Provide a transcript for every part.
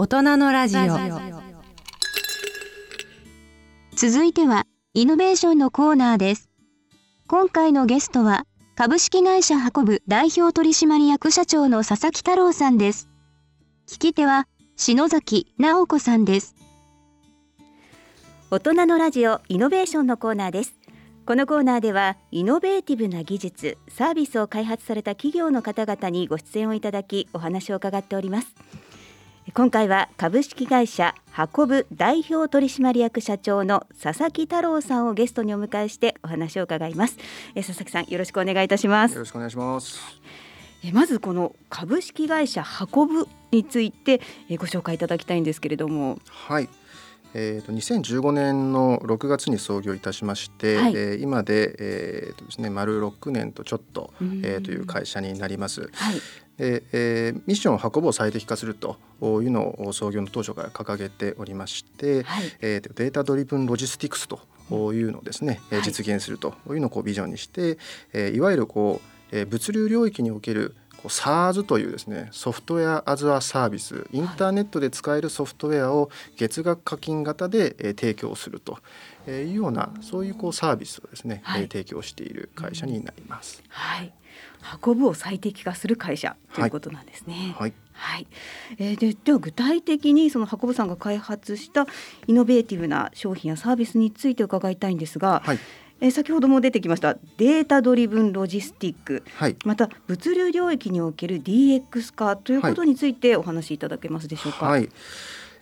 大人のラジオ。続いてはイノベーションのコーナーです。今回のゲストは株式会社運ぶ代表取締役社長の佐々木太郎さんです。聞き手は篠崎直子さんです。大人のラジオイノベーションのコーナーです。このコーナーではイノベーティブな技術サービスを開発された企業の方々にご出演をいただきお話を伺っております。今回は株式会社運ぶ代表取締役社長の佐々木太郎さんをゲストにお迎えしてお話を伺います。え佐々木さんよろしくお願いいたします。よろしくお願いします。えまずこの株式会社運ぶについてえご紹介いただきたいんですけれども。はい。えーと、2015年の6月に創業いたしまして、はい、えー、今で,、えーとですね、丸6年とちょっと、えー、という会社になります。はいでえー、ミッションをハコブを最適化するというのを創業の当初から掲げておりまして、はい、えー、 data-driven logistics というのをですね、はい、実現するというのをこうビジョンにして、えー、いわゆるこう、えー、物流領域におけるこう SaaS というですね software as a service インターネットで使えるソフトウェアを月額課金型で、えー、提供するというようなそういうこうサービスをですね、はい、提供している会社になります。はい運ぶを最適化する会社ということなんですね。はい、はい、えー、ででは具体的にその Hacobuさんが開発した innovative な商品やサービスについて伺いたいんですが、はい、えー、先ほども出てきました data-driven logistic、はい、また物流領域における DX 化ということについてお話しいただけますでしょうか？はい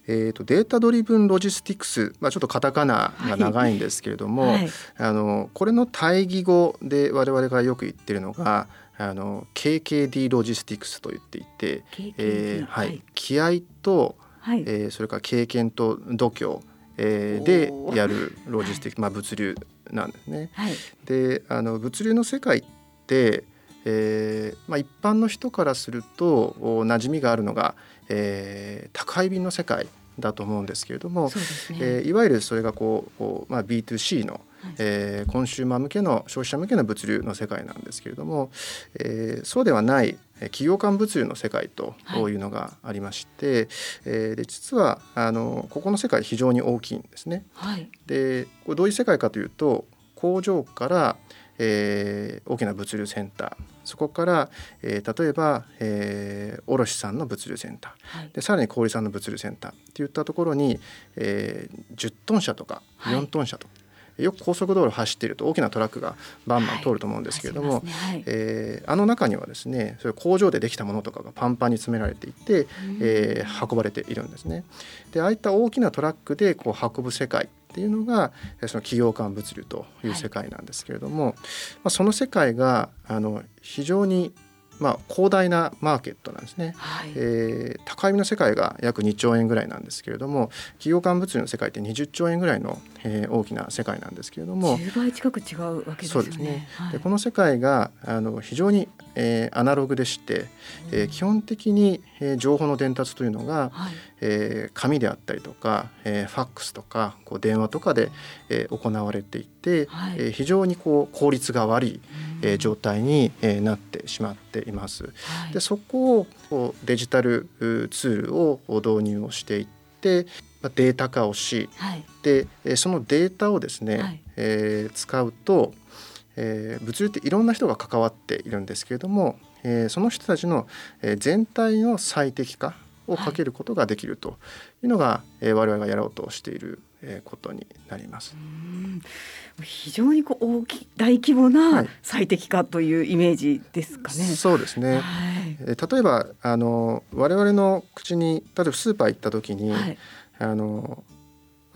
えーと、 data-driven logistics、まあ、ちょっとカタカナが長いんですけれども、はい、あのこれの対義語で我々がよく言ってるのがあの KKD ロジスティクスと言っていて、えーはい、気合と、はい、えー、それから経験と度胸、えー、でやるロジスティック、まあ、物流なんですね。はい、であの物流の世界って、えーまあ、一般の人からすると馴染みがあるのが、えー、宅配便の世界だと思うんですけれども、ね。えー、いわゆるそれがこうこう、まあ、B2C の、えー、コンシューマー向けの消費者向けの物流の世界なんですけれども、えー、そうではない企業間物流の世界というのがありまして、はい、えー、で実はあのここの世界非常に大きいんですね。はい、でこれどういう世界かというと工場から、えー、大きな物流センターそこから、えー、例えば、えー、卸さんの物流センター、はい、でさらに小売さんの物流センターっていったところに、えー、10トン車とか4トン車とか、はいよく高速道路走っていると大きなトラックがバンバン通ると思うんですけれども、はいね。はい、えー、あの中にはですねそれ工場でできたものとかがパンパンに詰められていて、えー、運ばれているんですね。でああいった大きなトラックでこう運ぶ世界っていうのがその企業間物流という世界なんですけれども、はい、まあ、その世界があの非常にまあ、広大なマーケットなんですね、はい、えー、高みの世界が約2兆円ぐらいなんですけれども企業間物流の世界って20兆円ぐらいの、えー、大きな世界なんですけれども10倍近く違うわけですね。ですね、はい、でこの世界があの非常に、えー、アナログでして、えー、基本的に、えー、情報の伝達というのが、はい、えー、紙であったりとか、えー、ファックスとかこう電話とかで、えー、行われていて、はい、えー、非常にこう効率が悪い、えー、状態に、えー、なってしまっています。はい、でそこをこうデジタルツールを導入をしていってデータ化をし、はい、でそのデータをですね、はい、えー、使うと、えー、物流っていろんな人が関わっているんですけれども、えー、その人たちの全体の最適化をかけることができるというのが、はい、我々がやろうとしていることになります。非常にこう大き大規模な最適化というイメージですかね。はい、そうですね。はい、例えばあの我々の口に例えばスーパー行った時に、はい、あの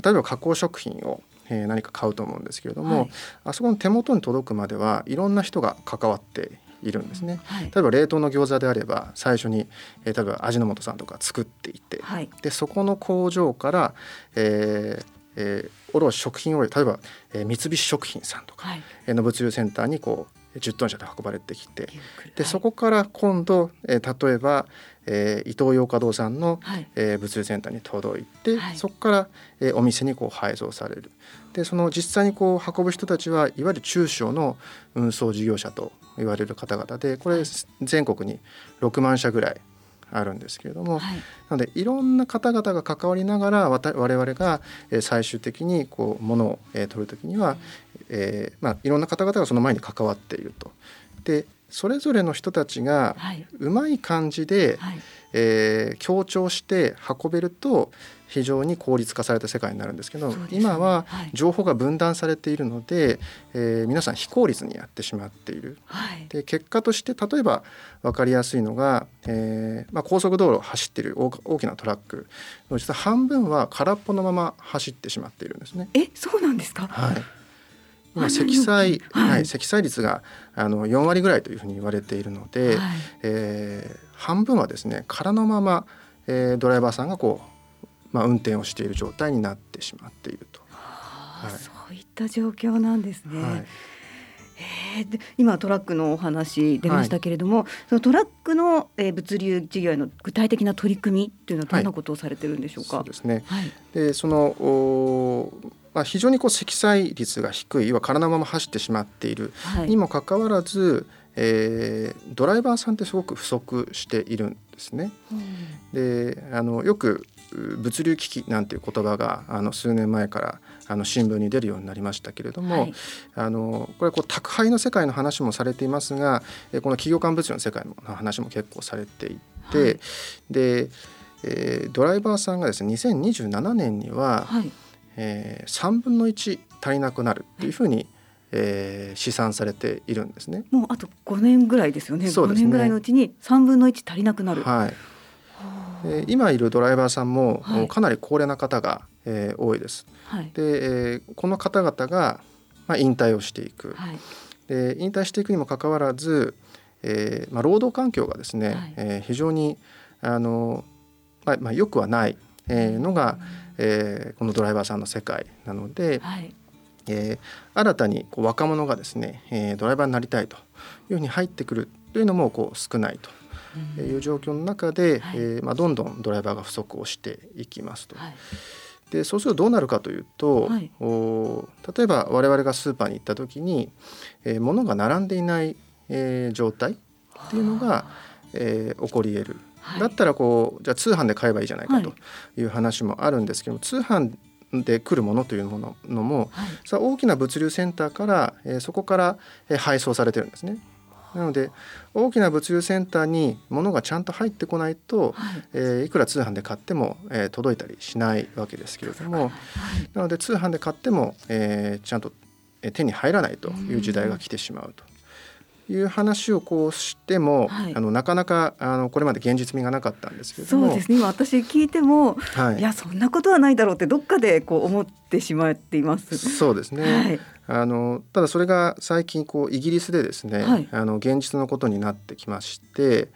例えば加工食品をえ何か買うと思うんですけれども、はい、あそこの手元に届くまではいろんな人が関わっているんですね、はい、例えば冷凍の餃子であれば最初に、えー、例えば味の素さんとか作っていて、はい、でそこの工場から、えーえー、卸食品を例えば、えー、三菱食品さんとかの物流センターにこう10トン車で運ばれてきてでそこから今度、えー、例えば、えー、イトーヨーカドーさんの、はい、えー、物流センターに届いて、はい、そこから、えー、お店にこう配送される。でその実際にこう運ぶ人たちはいわゆる中小の運送事業者と言われる方々でこれ全国に6万社ぐらいあるんですけれども、はい、なのでいろんな方々が関わりながら我々が最終的にこうものを取る時には、えーまあ、いろんな方々がその前に関わっていると。でそれぞれの人たちがうまい感じで、はい、えー、強調して運べると非常に効率化された世界になるんですけど、ね、今は情報が分断されているので、はい、えー、皆さん非効率にやってしまっている。はい、で結果として例えば分かりやすいのが、えーまあ、高速道路を走っている大きなトラック。の実は半分は空っぽのまま走ってしまっているんですね。えそうなんですか、はい今積載、はい、積載率があの4割ぐらいというふうに言われているので、はい、えー、半分はですね空のまま、えー、ドライバーさんがこう、まあ、運転をしている状態になってしまっていると。はい、そういった状況なんですね。はいえー、で今トラックのお話出ましたけれども、はい、そのトラックの、えー、物流事業への具体的な取り組みというのはどんなことをされてるんでしょうか？はい、そうですね。はい、でそのおまあ、非常にこう積載率が低い要は空のまま走ってしまっている、にもかかわらず、えー、ドライバーさんってすごく不足しているんですね。うん、であのよく物流危機なんていう言葉があの数年前からあの新聞に出るようになりましたけれども、はい、あのこれこう宅配の世界の話もされていますがこの企業間物流の世界の話も結構されていて、はい、で、えー、ドライバーさんがですね2027年には、はいえー、3分の1足りなくなるっていうふうに、えー、試算されているんですね。もうあと5年ぐらいですよね。そうですね5年ぐらいのうちに3分の1足りなくなる。はい。えー、今いるドライバーさんも、はい、かなり高齢な方が、えー、多いです。はい、で、えー、この方々が、まあ、引退をしていく。はい、で引退していくにもかかわらず、えーまあ、労働環境がですね、はい、えー、非常にあの、まあまあ、よくはない、えー、のが、うんえー、このドライバーさんの世界なので、はい、えー、新たにこう若者がですね、えー、ドライバーになりたいというふうに入ってくるというのもこう少ないという状況の中で、はい、えー、まあ、どんどんドライバーが不足をしていきますと。はい。でそうするとどうなるかというと、はい、お例えば我々がスーパーに行った時に、えー、物が並んでいない、えー、状態っていうのが、えー、起こり得るだったらこうじゃあ通販で買えばいいじゃないかという話もあるんですけども、通販で来るものというもののも、はい、さ大きな物流センターから、えー、そこから、えー、配送されてるんですね。なので大きな物流センターに物がちゃんと入ってこないと、はい、えー、いくら通販で買っても、えー、届いたりしないわけですけれども、はい、なので通販で買っても、えー、ちゃんと手に入らないという時代が来てしまうと。いう話をこうしても、はい、あのなかなかあのこれまで現実味がなかったんですけどそうですね。今私聞いても、はい、いやそんなことはないだろうってどっかでこう思ってしまっています。そうですね、はい、あのただそれが最近こうイギリスでですね、はい、あの現実のことになってきまして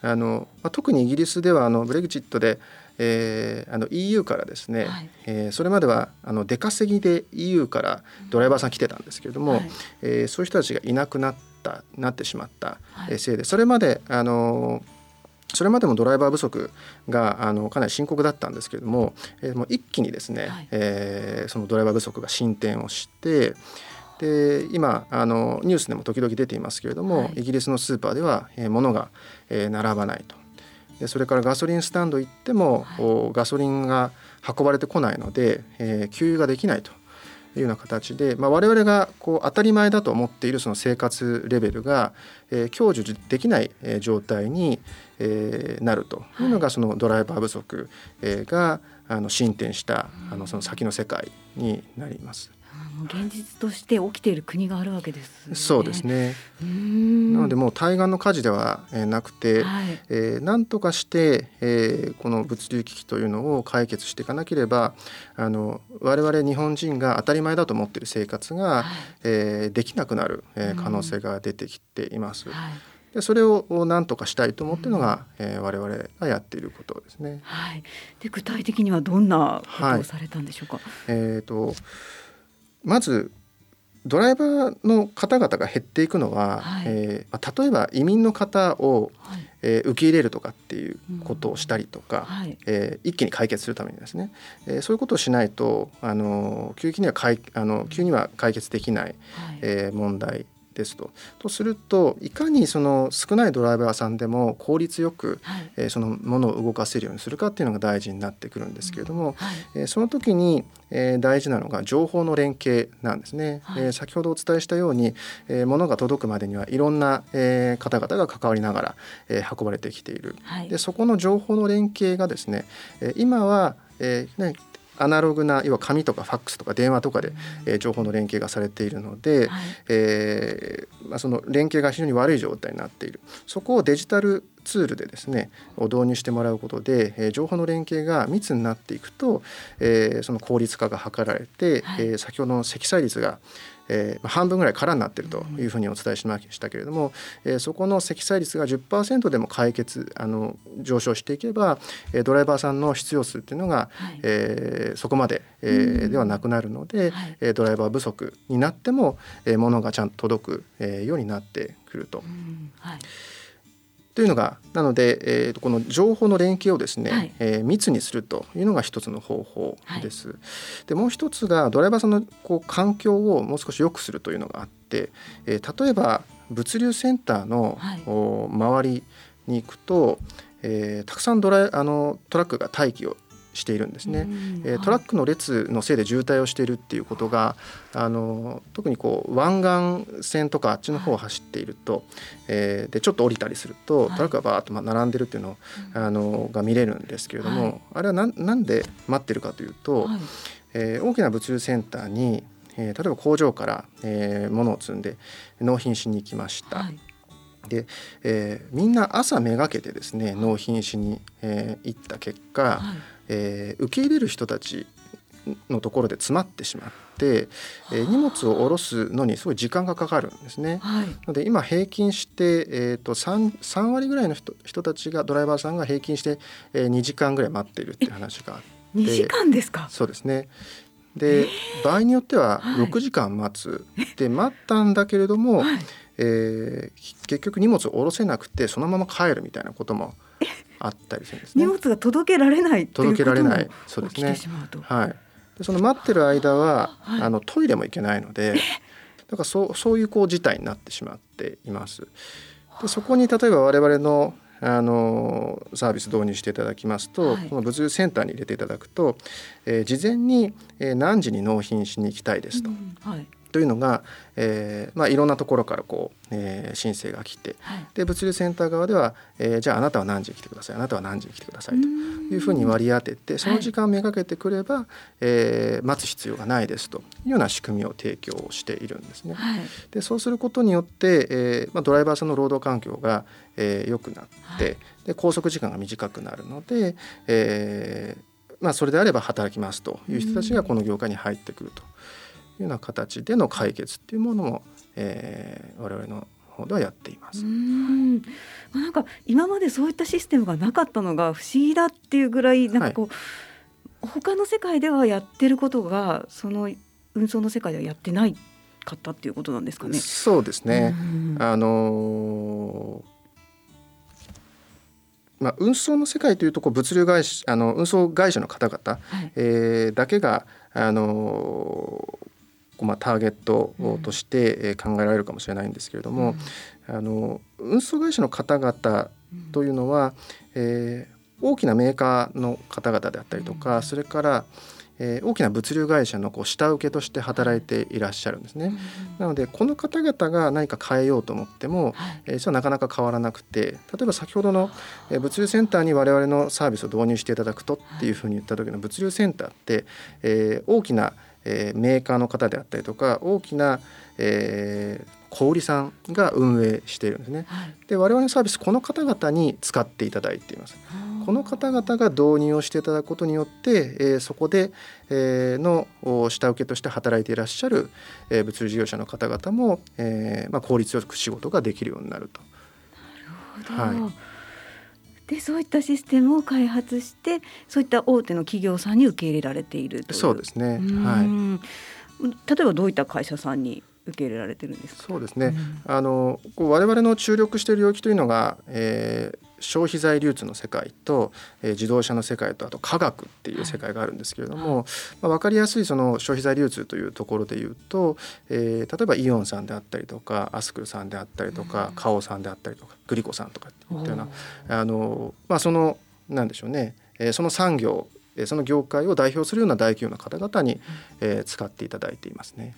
あの、まあ、特にイギリスではあのブレグジットでえー、あの EU からですね、はい、えー、それまではあの出稼ぎで EU からドライバーさん来てたんですけれども、はい、えー、そういう人たちがいなくなったなってしまったせいで、それまであのそれまでもドライバー不足があのかなり深刻だったんですけれども,、えー、もう一気にですね、はい、えー、そのドライバー不足が進展をしてで今あのニュースでも時々出ていますけれども、はい、イギリスのスーパーでは、えー、物が、えー、並ばないと。でそれからガソリンスタンド行っても、はい、ガソリンが運ばれてこないので、えー、給油ができないというような形で、まあ、我々がこう当たり前だと思っているその生活レベルが、えー、享受できない、えー、状態に、えー、なると。い。うのがそのドライバー不足、えー、があの進展したあのその先の世界になります。現実として起きている国があるわけです、ね、そうですね。なのでもう対岸の火事ではなくて、はい、えー、何とかして、えー、この物流危機というのを解決していかなければあの我々日本人が当たり前だと思っている生活が、はい、えー、できなくなる、えー、可能性が出てきています。はいでそれを何とかしたいと思っているのが、うん、えー、我々がやっていることですね。はい。で具体的にはどんなことをされたんでしょうか？はい、えっ、ー、とまずドライバーの方々が減っていくのは、はい、えー、例えば移民の方を、はい、えー、受け入れるとかっていうことをしたりとか、うん。はい、えー、一気に解決するためにですね、えー、そういうことをしないとあの急にはかいあの急には解決できない、はい、えー、問題ですと。とするといかにその少ないドライバーさんでも効率よく、はい、えー、そのものを動かせるようにするかっていうのが大事になってくるんですけれども、はい、えー、その時に、えー、大事なのが情報の連携なんですね。はい、えー、先ほどお伝えしたように、えー、物が届くまでにはいろんな、えー、方々が関わりながら、えー、運ばれてきている。はい、でそこの情報の連携がですね、えー、今はえーね、アナログな要は紙とかファックスとか電話とかで、えー、情報の連携がされているので、はい、えー、まあ、その連携が非常に悪い状態になっている。そこをデジタルツールでですねを導入してもらうことで、えー、情報の連携が密になっていくと、えー、その効率化が図られて、はい、えー、先ほどの積載率がえー、半分ぐらい空になっているというふうにお伝えしましたけれども、えー、そこの積載率が10%でも解決あの上昇していけば、えー、ドライバーさんの必要数っていうのが、はい、えー、そこまで、えー、ではなくなるので、はい、ドライバー不足になっても、えー、物がちゃんと届く、えー、ようになってくると。はいというのがなので、えー、この情報の連携をですね、はい、えー、密にするというのが一つの方法です。はい、でもう一つがドライバーさんのこう環境をもう少し良くするというのがあって、えー、例えば物流センターの、はい、周りに行くと、えー、たくさんドライあのトラックが待機をしているんですね、えー、トラックの列のせいで渋滞をしているっていうことがあの特にこう湾岸線とかあっちの方を走っていると、はい、えー、でちょっと降りたりするとトラックがバーッと並んでるっていうの,、あのが見れるんですけれども、はい、あれはななんで待ってるかというと、はい、えー、大きな物流センターに、えー、例えば工場から、えー、物を積んで納品しに行きました。はい。で、えー、みんな朝めがけてですね納品しに、えー、行った結果、はい、えー、受け入れる人たちのところで詰まってしまって、えー、荷物を下ろすのにすごい時間がかかるんですね。はい、ので今平均して、えーと、3, 3割ぐらいの人人たちがドライバーさんが平均して、えー、2時間ぐらい待っているっていう話があって。2時間ですか？そうですね。で、えー、場合によっては6時間待つ、はい、で待ったんだけれども、はい、えー、結局荷物を下ろせなくてそのまま帰るみたいなこともあったりするんですね。荷物が届けられない届けられないそうですね。はい。でその待ってる間は、はい、あのトイレも行けないので、だからそうそういうこう事態になってしまっています。でそこに例えば我々のあのサービス導入していただきますと、はい、この物流センターに入れていただくと、えー、事前に、えー、何時に納品しに行きたいですと、うんはい、というのが、えーまあ、いろんなところからこう、えー、申請が来て、はい、で物流センター側では、えー、じゃああなたは何時に来てくださいあなたは何時に来てくださいというふうに割り当ててその時間めがけてくれば、はい、えー、待つ必要がないですというような仕組みを提供しているんですね。はい、でそうすることによって、えーまあ、ドライバーさんの労働環境が、えー、良くなって、で拘束時間が短くなるので、えーまあ、それであれば働きますという人たちがこの業界に入ってくると。いうような形での解決っていうものも、えー、我々の方ではやっています。うんなんか今までそういったシステムがなかったのが不思議だっていうぐらいなんかこう、はい、他の世界ではやってることがその運送の世界ではやってないかったっていうことなんですかね。そうですね。あのーまあ、運送の世界というとこう物流会社あの運送会社の方々、はい、えー、だけがあのまあ、ターゲットとして考えられるかもしれないんですけれども、うん、あの運送会社の方々というのは、えー、大きなメーカーの方々であったりとか、それからえー、大きな物流会社のこう下請けとして働いていらっしゃるんですね。なのでこの方々が何か変えようと思っても、えー、実はなかなか変わらなくて例えば先ほどの、えー、物流センターに我々のサービスを導入していただくとっていうふうに言った時の物流センターって、えー、大きなえー、メーカーの方であったりとか大きな、えー、小売さんが運営しているんですね。はい、で我々のサービスこの方々に使っていただいています。この方々が導入をしていただくことによって、えー、そこで、えー、の下請けとして働いていらっしゃる、えー、物流事業者の方々も、えーまあ、効率よく仕事ができるようになると。なるほど、はいでそういったシステムを開発してそういった大手の企業さんに受け入れられているとそうですね。はい。例えばどういった会社さんに受け入れられてるんですそうですね。うん、あのこう我々の注力している領域というのが、えー、消費財流通の世界と、えー、自動車の世界とあと科学っていう世界があるんですけれども、はい、まあ、分かりやすいその消費財流通というところでいうと、えー、例えばイオンさんであったりとかアスクルさんであったりとか、うん、カオさんであったりとかグリコさんとかっていったようなあの、まあ、そのなんでしょうね、えー、その産業その業界を代表するような大企業の方々に、えー、使っていただいていますね。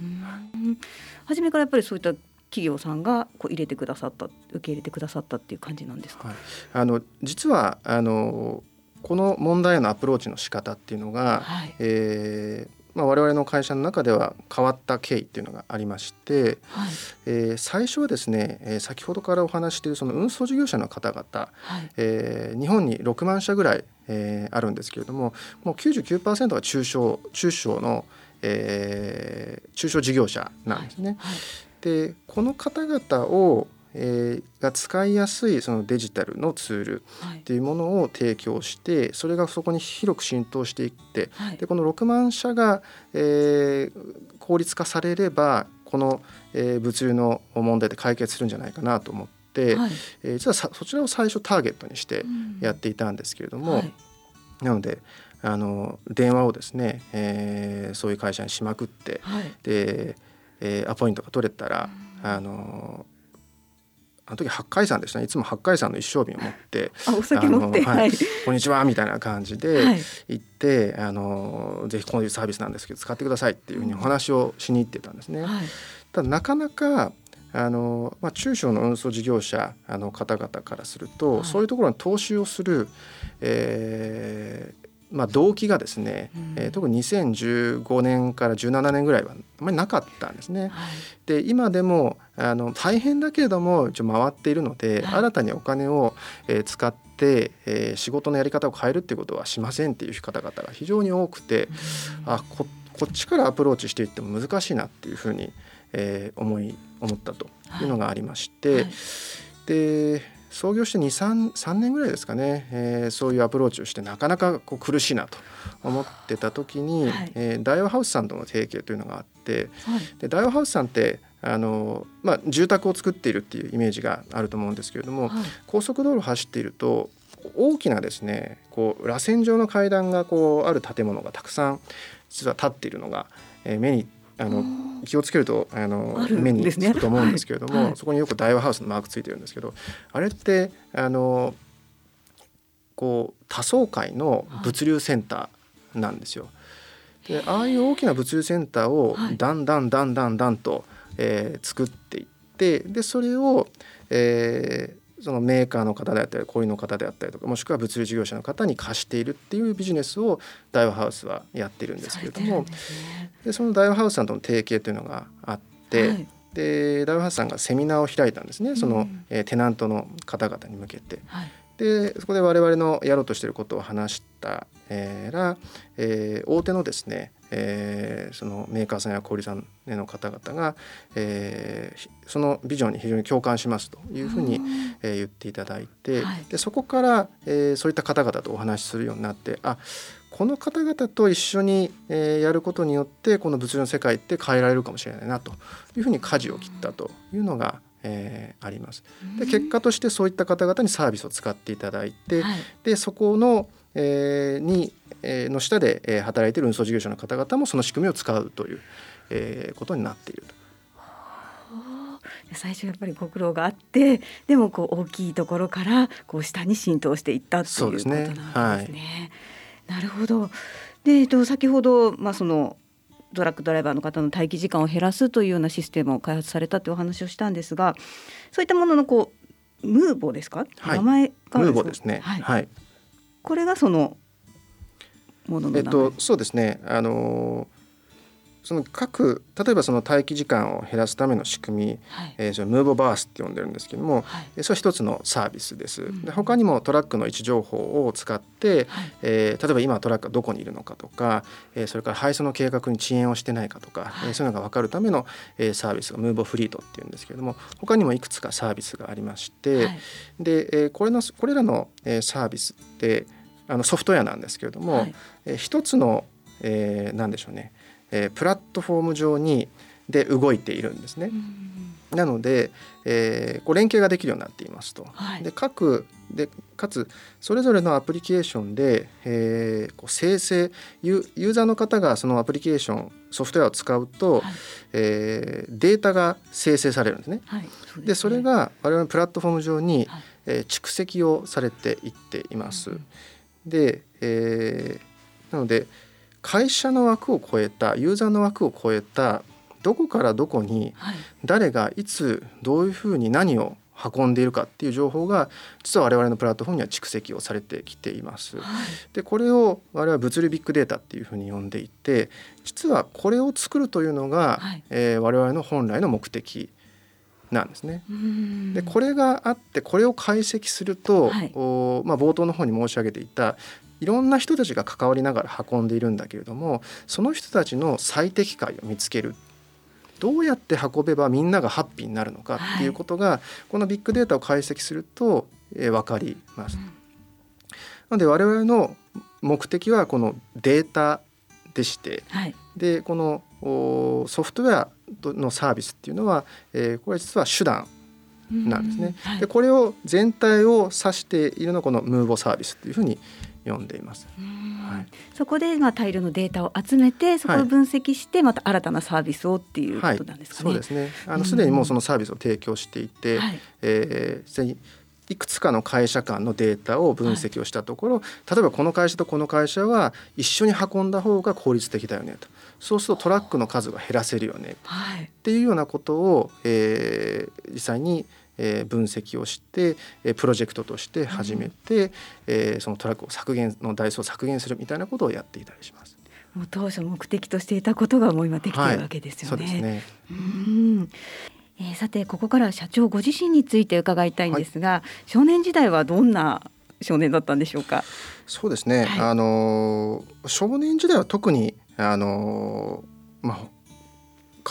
初めからやっぱりそういった企業さんがこう入れてくださった受け入れてくださったっていう感じなんですか、はい、あの実はあのこの問題へのアプローチの仕方っていうのが、はい、えーまあ、我々の会社の中では変わった経緯っていうのがありまして、はい、えー、最初はですね、えー、先ほどからお話しているその運送事業者の方々、はい、えー、日本に6万社ぐらい、えー、あるんですけれどももう99%が中小中小の、えー、中小事業者なんですね。はい、でこの方々をえー、が使いやすいそのデジタルのツールっていうものを提供して、はい、それがそこに広く浸透していって、はい、でこの6万社が、えー、効率化されればこの、えー、物流の問題で解決するんじゃないかなと思って、はい、えー、実はそちらを最初ターゲットにしてやっていたんですけれども、なのであの電話をですね、えー、そういう会社にしまくって、で、えー、アポイントが取れたら、あのあの時八海山でしたね。いつも八海山の一升瓶を持ってあお酒持って、はい、こんにちはみたいな感じで行って、はい、あのぜひこういうサービスなんですけど使ってくださいっていうふうにお話をしに行ってたんですね。はい、ただなかなかあのまあ、中小の運送事業者あの方々からすると、はい、そういうところに投資をする、えまあ、動機がですね、うん、えー、特に2015年から17年ぐらいはあまりなかったんですね。はい、で今でもあの大変だけれども一応回っているので、はい、新たにお金を、えー、使って、えー、仕事のやり方を変えるっていうことはしませんっていう方々が非常に多くて、うん、あここっちからアプローチしていっても難しいなっていうふうに、えー、思い思ったというのがありまして、はい、で創業して23年ぐらいですかね、えー、そういうアプローチをしてなかなかこう苦しいなと思ってた時に、はい、えー、ダイワハウスさんとの提携というのがあって、はい、でダイワハウスさんってあの、まあ、住宅を作っているっていうイメージがあると思うんですけれども、はい、高速道路を走っていると大きなですねこう螺旋状の階段がこうある建物がたくさん実は立っているのが、えー、目にあの気をつけるとあの目につくと思うんですけれども、はい、そこによく大和ハウスのマークついてるんですけどあれってあのこう多層階の物流センターなんですよ。でああいう大きな物流センターをだんだんだんだんだんと、えー、作っていってでそれを、えそのメーカーの方であったり小売の方であったりとかもしくは物流事業者の方に貸しているっていうビジネスをダイワハウスはやっているんですけれどもで、そのダイワハウスさんとの提携というのがあって、はい、でダイワハウスさんがセミナーを開いたんですね。その、うん、えー、テナントの方々に向けて。はい。でそこで我々のやろうとしていることを話したら、えー、大手のですね、えー、そのメーカーさんや小売さんの方々が、えー、そのビジョンに非常に共感しますというふうに、えー、言っていただいて、はい、でそこから、えー、そういった方々とお話しするようになってあこの方々と一緒に、えー、やることによってこの物流の世界って変えられるかもしれないなというふうに舵を切ったというのがえー、あります。で結果としてそういった方々にサービスを使っていただいて、はい、でそこの、えー、に、えー、の下で、えー、働いている運送事業者の方々もその仕組みを使うという、えー、ことになっていると。最初やっぱりご苦労があってでもこう大きいところからこう下に浸透していったということなんですね。すね。はい、なるほど。で、えっと、先ほど、まあ、そのトラックドライバーの方の待機時間を減らすというようなシステムを開発されたというお話をしたんですがそういったもののこうムーボですか、はい、名前がムーボですね、はい、はい、これがそのもののえっとそうですね。あのーその各例えばその待機時間を減らすための仕組み、はい、えー、そのムーボバースって呼んでるんですけども、はい、それは一つのサービスです。うん、で他にもトラックの位置情報を使って、はい、えー、例えば今トラックがどこにいるのかとか、えー、それから配送の計画に遅延をしてないかとか、はい、えー、そういうのが分かるための、えー、サービスがムーボフリートっていうんですけれども他にもいくつかサービスがありまして、はい、で、えー、これのこれらの、えー、サービスってあのソフトウェアなんですけれども、はい、えー、一つの、えー、何でしょうねえー、プラットフォーム上にで動いているんですね。なので、えー、こう連携ができるようになっていますと。はい、で各でかつそれぞれのアプリケーションで、えー、こう生成ユーザーの方がそのアプリケーションソフトウェアを使うと、はい、えー、データが生成されるんですね。はい、そで、ね、それが我々のプラットフォーム上に、はい、えー、蓄積をされていっています。うん、で、えー、なので会社の枠を超えたユーザーの枠を超えたどこからどこに誰がいつどういうふうに何を運んでいるかっていう情報が実は我々のプラットフォームには蓄積をされてきています。はい、でこれを我々は物理ビッグデータっていうふうに呼んでいて実はこれを作るというのが、はい、えー、我々の本来の目的なんですね。でこれがあってこれを解析すると、はい、おまあ、冒頭の方に申し上げていたいろんな人たちが関わりながら運んでいるんだけれどもその人たちの最適解を見つける。どうやって運べばみんながハッピーになるのかっていうことが、はい、このビッグデータを解析すると、えー、分かります。うん、なので我々の目的はこのデータでして、はい、でこのソフトウェアのサービスっていうのは、えー、これ実は手段なんですね。はい、でこれを全体を指しているのがこのムーボサービスっていうふうに呼んでいます。はい、そこでまあ大量のデータを集めてそこを分析してまた新たなサービスをっていうことなんですかね。はい、そうですね。あのすでにもうそのサービスを提供していて、はい、えー、いくつかの会社間のデータを分析をしたところ、はい、例えばこの会社とこの会社は一緒に運んだ方が効率的だよねと。そうするとトラックの数が減らせるよね、はい、っていうようなことを、えー、実際にえ分析をして、えプロジェクトとして始めて、うん、えそのトラックを削減の台数を削減するみたいなことをやっていたりします。もう当初目的としていたことがもう今できているわけですよね。はい、そうですね。うんえー、さてここから社長ご自身について伺いたいんですが、はい、少年時代はどんな少年だったんでしょうか？そうですね。はい、あの少年時代は特にあのまあ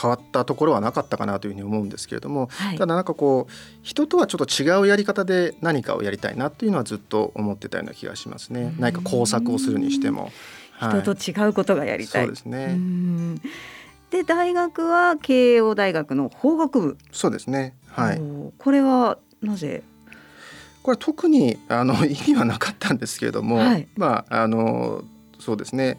変わったところはなかったかなというふうに思うんですけれども、はい、ただなんかこう人とはちょっと違うやり方で何かをやりたいなというのはずっと思ってたような気がしますね。何か工作をするにしても、はい、人と違うことがやりたい。そうですね。で大学は慶応大学の法学部。そうですね。はい。これはなぜ？これ特にあの 意味はなかったんですけれども、はい、まああのそうですね。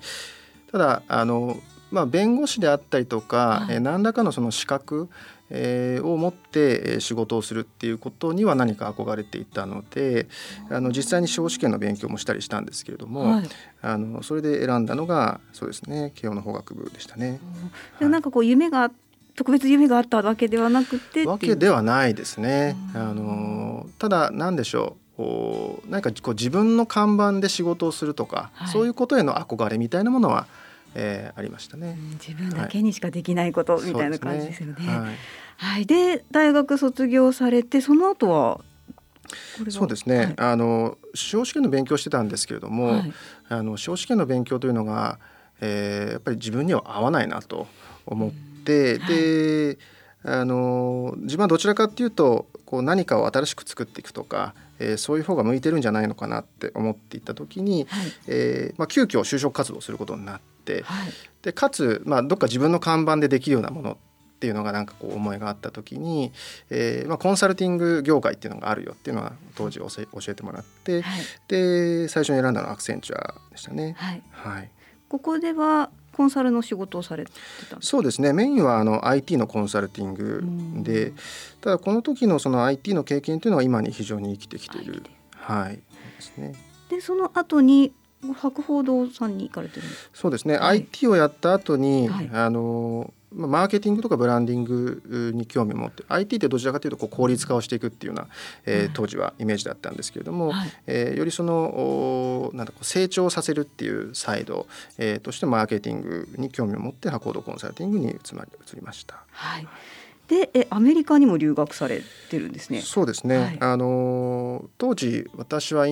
ただあのまあ、弁護士であったりとか、はい、何らかのその資格、えー、を持って仕事をするっていうことには何か憧れていたのであの実際に司法試験の勉強もしたりしたんですけれども、はい、あのそれで選んだのがそうですね慶応の法学部でしたね。うん、なんかこう夢が特別夢があったわけではなくてわけではないですね。あのただ何でしょうこう何かこう自分の看板で仕事をするとか、はい、そういうことへの憧れみたいなものはえー、ありましたね、うん、自分だけにしかできないこと、みたいな感じですよね。はい、はい、で大学卒業されてその後はそうですね、はい、あの司法試験の勉強してたんですけれども、はい、あの司法試験の勉強というのが、えー、やっぱり自分には合わないなと思って、うん、で、あの自分はどちらかっていうとこう何かを新しく作っていくとか、えー、そういう方が向いてるんじゃないのかなって思っていた時に、はい、えー、まあ、急遽就職活動することになって、はい、でかつ、まあ、どっか自分の看板でできるようなものっていうのがなんかこう思いがあった時に、えーまあ、コンサルティング業界っていうのがあるよっていうのは当時教え教えてもらって、はい、で最初に選んだのはアクセンチュアでしたね。はい、はい、ここではコンサルの仕事をされてたそうですね。メインはあの IT のコンサルティングで、ただこの時のその IT の経験というのは今に非常に生きてきている、はい、ですね。でその後に博報堂さんに行かれてるそうですね、はい、IT をやった後に、はい、あのマーケティングとかブランディングに興味を持って IT ってどちらかというとこう効率化をしていくっていうような、えー、当時はイメージだったんですけれども、はい、えー、よりそのなんだ成長させるっていうサイド、えー、としてマーケティングに興味を持って博報コンサルティングに移りました。はいでえアメリカにも留学されてるんですね。そうですね。はい、あの当時私は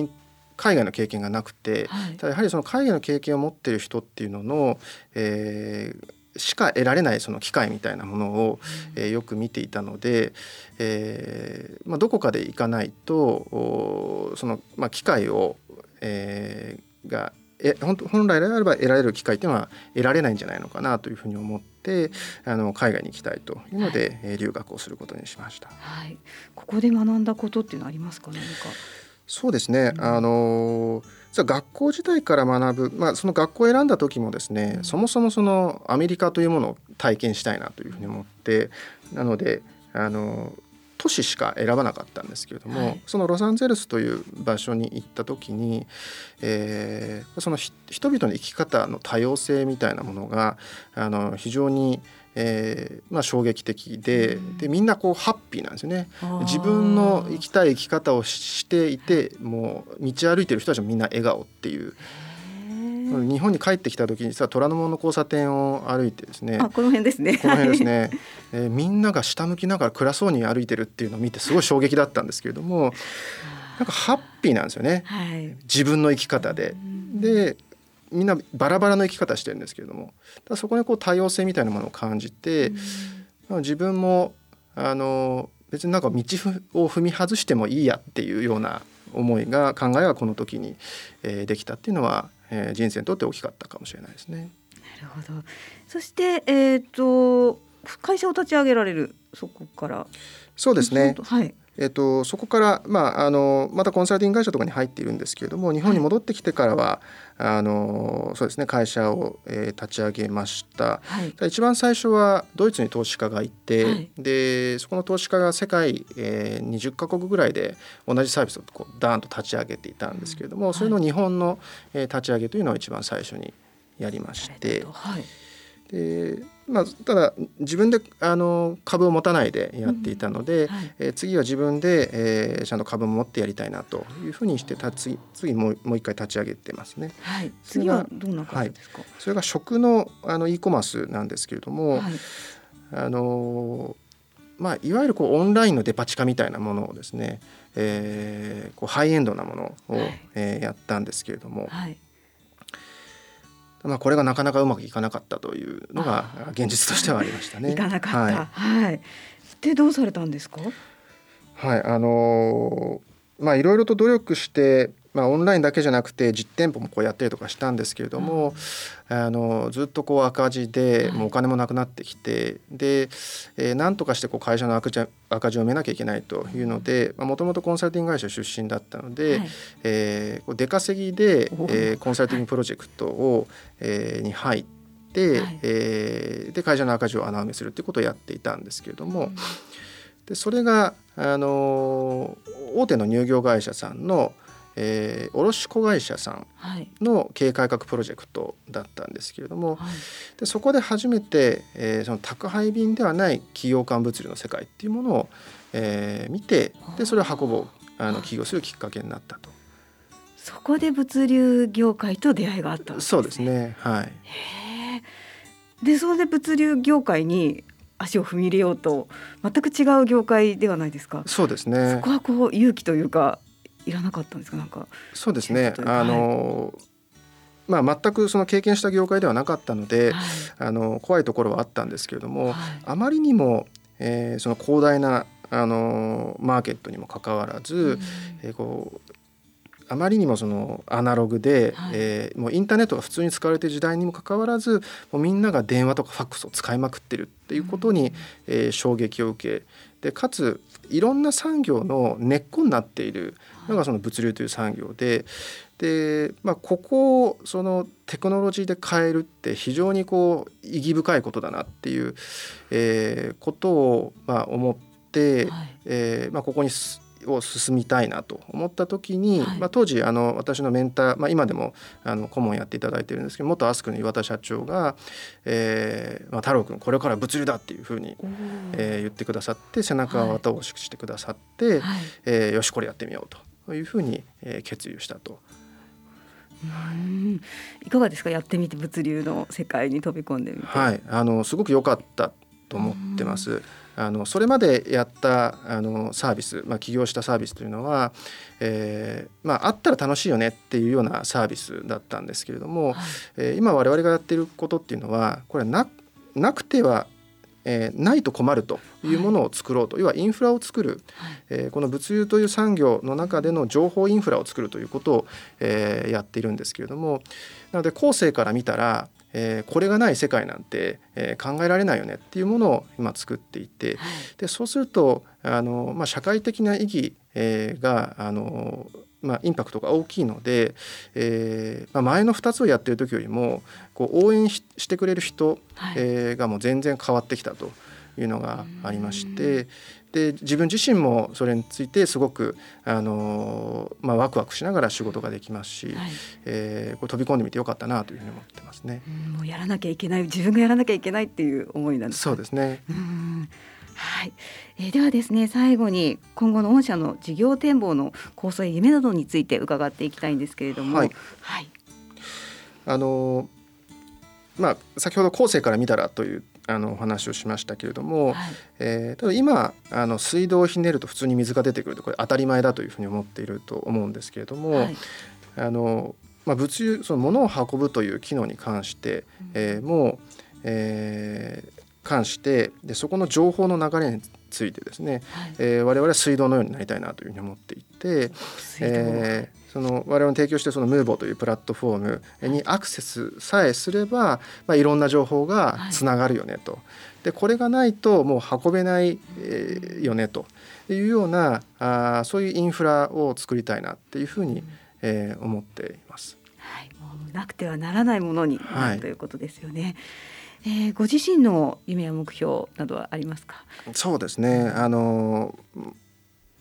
海外の経験がなくて、はい、ただやはりその海外の経験を持っている人っていうのの、えー、しか得られないその機会みたいなものを、えー、よく見ていたので、えーまあ、どこかで行かないとその、まあ、機会を、えー、がえ本本来であれば得られる機会っていうのは得られないんじゃないのかなというふうに思ってあの海外に行きたいというので、はい、留学をすることにしました。はい、ここで学んだことっていうのはありますか？何か。そうですね、うん、あの学校時代から学ぶ、まあ、その学校を選んだ時もですね、うん、そもそもそのアメリカというものを体験したいなというふうに思ってなのであの都市しか選ばなかったんですけれども、はい、そのロサンゼルスという場所に行った時に、えー、その人々の生き方の多様性みたいなものがあの非常にえーまあ、衝撃的ででみんなこうハッピーなんですよね。自分の生きたい生き方をしていてもう道歩いてる人たちもみんな笑顔っていう。日本に帰ってきた時にさ虎ノ門の交差点を歩いてですね。この辺ですね。この辺ですね、えー、みんなが下向きながら暗そうに歩いてるっていうのを見てすごい衝撃だったんですけれどもなんかハッピーなんですよね、はい、自分の生き方で。でみんなバラバラの生き方してるんですけれどもそこにこう多様性みたいなものを感じて、自分もあの別になんか道を踏み外してもいいやっていうような思いが考えがこの時に、えー、できたっていうのは、えー、人生にとって大きかったかもしれないですね。なるほどそしてえっ、ー、と会社を立ち上げられるそこからそうですね。はい。えっと、そこから、まあ、あのまたコンサルティング会社とかに入っているんですけれども日本に戻ってきてからは、はい、あのそうですね会社を、えー、立ち上げました、はい、一番最初はドイツに投資家がいて、はい、でそこの投資家が世界、えー、20か国ぐらいで同じサービスをこうダーンと立ち上げていたんですけれども、うん、それの日本の、えー、立ち上げというのを一番最初にやりまして。はい。でまあ、ただ自分であの株を持たないでやっていたので、うんはい、えー、次は自分で、えー、ちゃんと株を持ってやりたいなというふうにして次次もうもう一回立ち上げてますね。はい、次はどんな感じですか、はい、それが食のあの e コマースなんですけれども、はい、あのまあ、いわゆるこうオンラインのデパ地下みたいなものをですね、えー、こうハイエンドなものを、はい、えー、やったんですけれども。はいまあ、これがなかなかうまくいかなかったというのが現実としてはありましたね。いかなかった。はい。はい、でどうされたんですか？はい、あのー、まあいろいろと努力してまあ、オンラインだけじゃなくて実店舗もこうやったりとかしたんですけれども、うん、あのずっとこう赤字でもうお金もなくなってきて、で、えー、何とかしてこう会社の赤字赤字を埋めなきゃいけないというのでもともとコンサルティング会社出身だったので、はい、えー、出稼ぎで、えー、コンサルティングプロジェクトを、えー、に入って、はい、えー、で会社の赤字を穴埋めするっていうことをやっていたんですけれども。うん。でそれがあの大手の乳業会社さんの、えー、卸子会社さんの経営改革プロジェクトだったんですけれども、はい、でそこで初めて、えー、その宅配便ではない企業間物流の世界っていうものを、えー、見てでそれを運ぼうあの起業するきっかけになったと。そこで物流業界と出会いがあったんですね。そうですね。はい。でそれで物流業界に足を踏み入れようと全く違う業界ではないですか。そうですね。そこはこう勇気というかいらなかったんですか？なんかそうですね。あの、まあ、全くその経験した業界ではなかったので、はい、あの怖いところはあったんですけれども、はい、あまりにも、えー、その広大なあのマーケットにもかかわらず、うん、えー、こうあまりにもそのアナログで、はい、えー、もうインターネットが普通に使われている時代にもかかわらずもうみんなが電話とかファックスを使いまくってるっていうことに、うん、えー、衝撃を受けでかついろんな産業の根っこになっているのがその物流という産業でで、まあ、ここをそのテクノロジーで変えるって非常にこう意義深いことだなっていう、えー、ことをまあ思って、はい、えー、まあ、ここにを進みたいなと思った時に、はい、まあ、当時あの私のメンター、まあ、今でもあの顧問やっていただいてるんですけど元アスクの岩田社長が「えーまあ、太郎君これから物流だ」っていうふうに、えー、言ってくださって背中を後押ししてくださって、はい、えー、よしこれやってみようというふうに、えー、決意をしたと。うん。いかがですか？やってみて物流の世界に飛び込んでみて。はい。あのすごく良かったと思ってます。あのそれまでやったあのサービス、まあ、起業したサービスというのは、えーまあ、あったら楽しいよねっていうようなサービスだったんですけれども、はい、えー、今我々がやっていることっていうのはこれななくてはえー、ないと困るというものを作ろうと、はい、要はインフラを作る、はい、えー、この物流という産業の中での情報インフラを作るということを、えー、やっているんですけれどもなので後世から見たらえー、これがない世界なんて、えー、考えられないよねっていうものを今作っていて、はい、でそうするとあの、まあ、社会的な意義、えー、があのまあ、インパクトが大きいので、えーまあ、前の2つをやってる時よりもこう応援してくれる人、はい、えー、がもう全然変わってきたというのがありましてで自分自身もそれについてすごくあの、まあ、ワクワクしながら仕事ができますし、はい、えー、こう飛び込んでみてよかったなというふうに思ってますね。もうやらなきゃいけない自分がやらなきゃいけないっていう思いなんですそうですね。はい、えー、ではですね最後に今後の御社の事業展望の構想や夢などについて伺っていきたいんですけれども、はい、はい、あのまあ先ほど後世から見たらというあのお話をしましたけれども、はい、えー、ただ今あの水道をひねると普通に水が出てくるとこれ当たり前だというふうに思っていると思うんですけれども、はい、あのまあ、物流その物を運ぶという機能に関して、うん、えー、もう、えー、関してでそこの情報の流れについてですね、はい、えー、我々は水道のようになりたいなというふうに思っていて、えー、その我々の提供してそのムーボというプラットフォームにアクセスさえすれば、まあ、いろんな情報がつながるよねと。でこれがないともう運べない、えー、よねと。いうようなあそういうインフラを作りたいなっていうふうに、えー、思っています。はい、もうなくてはならないものになる、はい、ということですよね。えー、ご自身の夢や目標などはありますか？そうですね。あの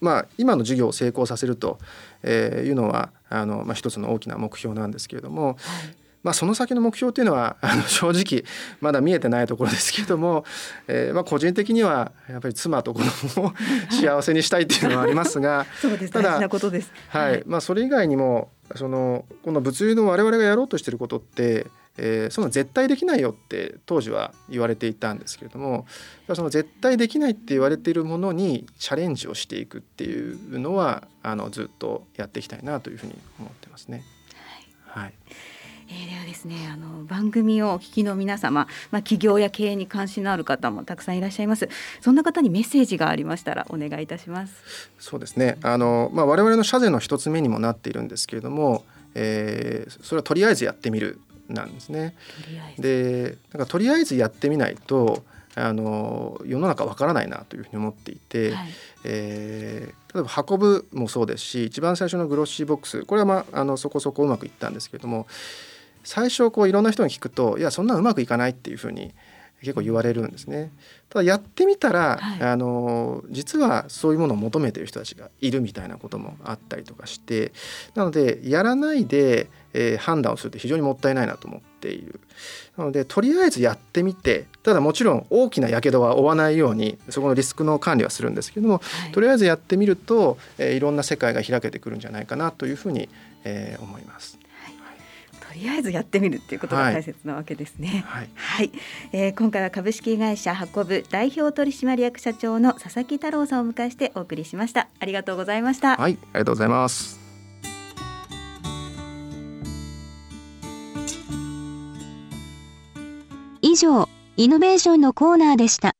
まあ、今の事業を成功させるというのはあの、まあ、一つの大きな目標なんですけれども、はい、まあ、その先の目標というのはあの正直まだ見えてないところですけれども、えーまあ、個人的にはやっぱり妻と子供を 幸せにしたいっていうのはありますがす。ただ大事なことです、はい。まあ、それ以外にもそのこの物流の我々がやろうとしていることってえー、その絶対できないよって当時は言われていたんですけれどもその絶対できないって言われているものにチャレンジをしていくっていうのはあのずっとやっていきたいなというふうに思ってますね。はい、はい。えー、ではですねあの番組をお聞きの皆様、まあ、企業や経営に関心のある方もたくさんいらっしゃいます。そんな方にメッセージがありましたらお願いいたします。そうですね。あの、まあ、我々の社税の一つ目にもなっているんですけれども、えー、それはとりあえずやってみるなんですね。でなんかとりあえずやってみないとあの世の中わからないなというふうに思っていて、はい、えー、例えば運ぶもそうですし一番最初のグロッシーボックスこれは、まあ、あのそこそこうまくいったんですけれども最初こういろんな人に聞くといやそんなうまくいかないっていうふうに結構言われるんですね。ただやってみたら、はい、あの実はそういうものを求めている人たちがいるみたいなこともあったりとかしてなのでやらないで、えー、判断をするって非常にもったいないなと思っている。なのでとりあえずやってみてただもちろん大きなやけどは負わないようにそこのリスクの管理はするんですけども、はい、とりあえずやってみると、えー、いろんな世界が開けてくるんじゃないかなというふうに、えー、思います。とりあえずやってみるっていうことが大切なわけですね。はい、はい、えー、今回は株式会社運ぶ代表取締役社長の佐々木太郎さんを迎えしてお送りしました。ありがとうございました。はい、ありがとうございます。以上、イノベーションのコーナーでした。